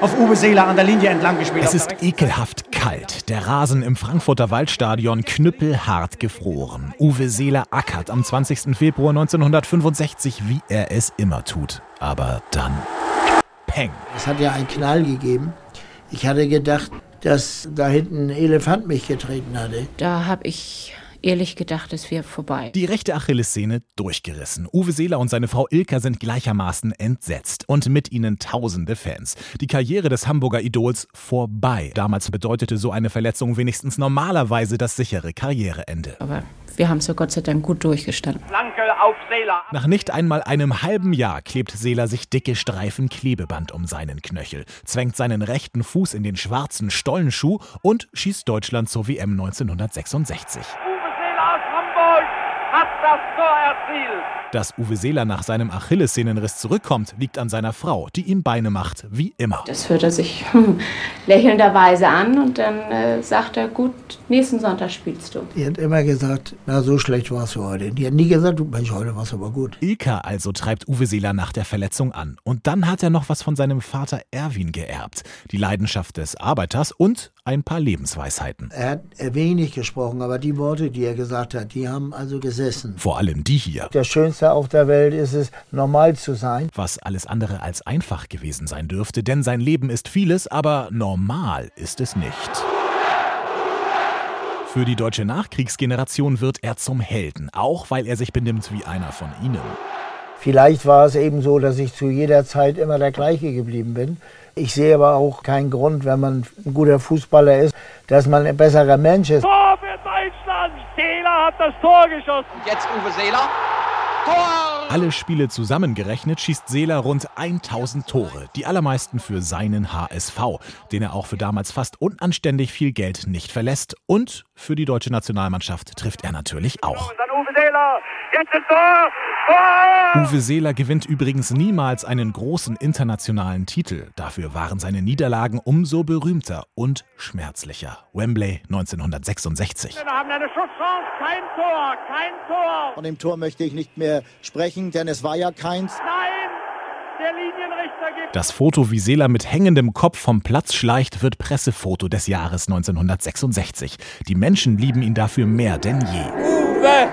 auf Uwe Seeler an der Linie entlang gespielt. Es ist ekelhaft kalt. Der Rasen im Frankfurter Waldstadion knüppelhart gefroren. Uwe Seeler ackert am 20. Februar 1965, wie er es immer tut. Aber dann. Peng. Es hat ja einen Knall gegeben. Ich hatte gedacht, dass da hinten ein Elefant mich getreten hatte. Da habe ich ehrlich gedacht, es wäre vorbei. Die rechte Achillessehne durchgerissen. Uwe Seeler und seine Frau Ilka sind gleichermaßen entsetzt und mit ihnen tausende Fans. Die Karriere des Hamburger Idols vorbei. Damals bedeutete so eine Verletzung wenigstens normalerweise das sichere Karriereende. Aber wir haben es ja Gott sei Dank gut durchgestanden. Flanke auf Seeler. Nach nicht einmal einem halben Jahr klebt Seeler sich dicke Streifen Klebeband um seinen Knöchel, zwängt seinen rechten Fuß in den schwarzen Stollenschuh und schießt Deutschland zur WM 1966 aus Hamburg hat das Tor erzielt. Dass Uwe Seeler nach seinem Achillessehnenriss zurückkommt, liegt an seiner Frau, die ihm Beine macht, wie immer. Das hört er sich lächelnderweise an und dann äh, sagt er, gut, nächsten Sonntag spielst du. Die hat immer gesagt, na so schlecht warst du heute. Die hat nie gesagt, du Mensch, heute warst du aber gut. Ilka also treibt Uwe Seeler nach der Verletzung an. Und dann hat er noch was von seinem Vater Erwin geerbt. Die Leidenschaft des Arbeiters und ein paar Lebensweisheiten. Er hat wenig gesprochen, aber die Worte, die er gesagt hat, die haben also gesessen. Vor allem die hier. Der Schönste auf der Welt ist es, normal zu sein. Was alles andere als einfach gewesen sein dürfte, denn sein Leben ist vieles, aber normal ist es nicht. Für die deutsche Nachkriegsgeneration wird er zum Helden, auch weil er sich benimmt wie einer von ihnen. Vielleicht war es eben so, dass ich zu jeder Zeit immer der gleiche geblieben bin. Ich sehe aber auch keinen Grund, wenn man ein guter Fußballer ist, dass man ein besserer Mensch ist. Tor für Deutschland! Seeler hat das Tor geschossen. Jetzt Uwe Seeler. Alle Spiele zusammengerechnet schießt Seeler rund 1000 Tore, die allermeisten für seinen HSV, den er auch für damals fast unanständig viel Geld nicht verlässt. Und für die deutsche Nationalmannschaft trifft er natürlich auch. Und dann Uwe Seeler. Jetzt ein Tor. Tor! Uwe Seeler gewinnt übrigens niemals einen großen internationalen Titel. Dafür waren seine Niederlagen umso berühmter und schmerzlicher. Wembley 1966. Wir haben eine Schusschance. Kein Tor. Kein Tor. Von dem Tor möchte ich nicht mehr sprechen, denn es war ja keins. Nein. Der Linienrichter gibt. Das Foto, wie Seeler mit hängendem Kopf vom Platz schleicht, wird Pressefoto des Jahres 1966. Die Menschen lieben ihn dafür mehr denn je. Uwe,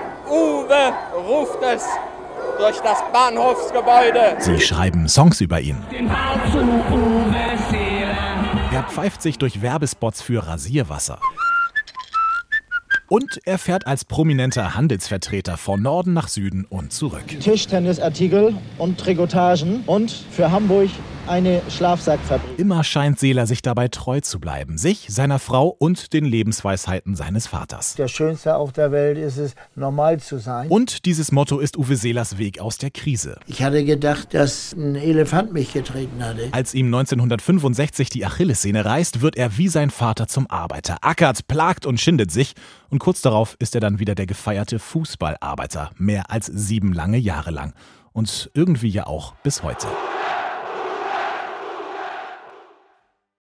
Ruft es durch das Bahnhofsgebäude. Sie schreiben Songs über ihn. Er pfeift sich durch Werbespots für Rasierwasser. Und er fährt als prominenter Handelsvertreter von Norden nach Süden und zurück. Tischtennisartikel und Trikotagen und für Hamburg eine Schlafsackfabrik. Immer scheint Seeler sich dabei treu zu bleiben, sich, seiner Frau und den Lebensweisheiten seines Vaters. Der Schönste auf der Welt ist es, normal zu sein. Und dieses Motto ist Uwe Seelers Weg aus der Krise. Ich hatte gedacht, dass ein Elefant mich getreten hatte. Als ihm 1965 die Achillessehne reißt, wird er wie sein Vater zum Arbeiter, ackert, plagt und schindet sich. Und kurz darauf ist er dann wieder der gefeierte Fußballarbeiter, mehr als sieben lange Jahre lang. Und irgendwie ja auch bis heute.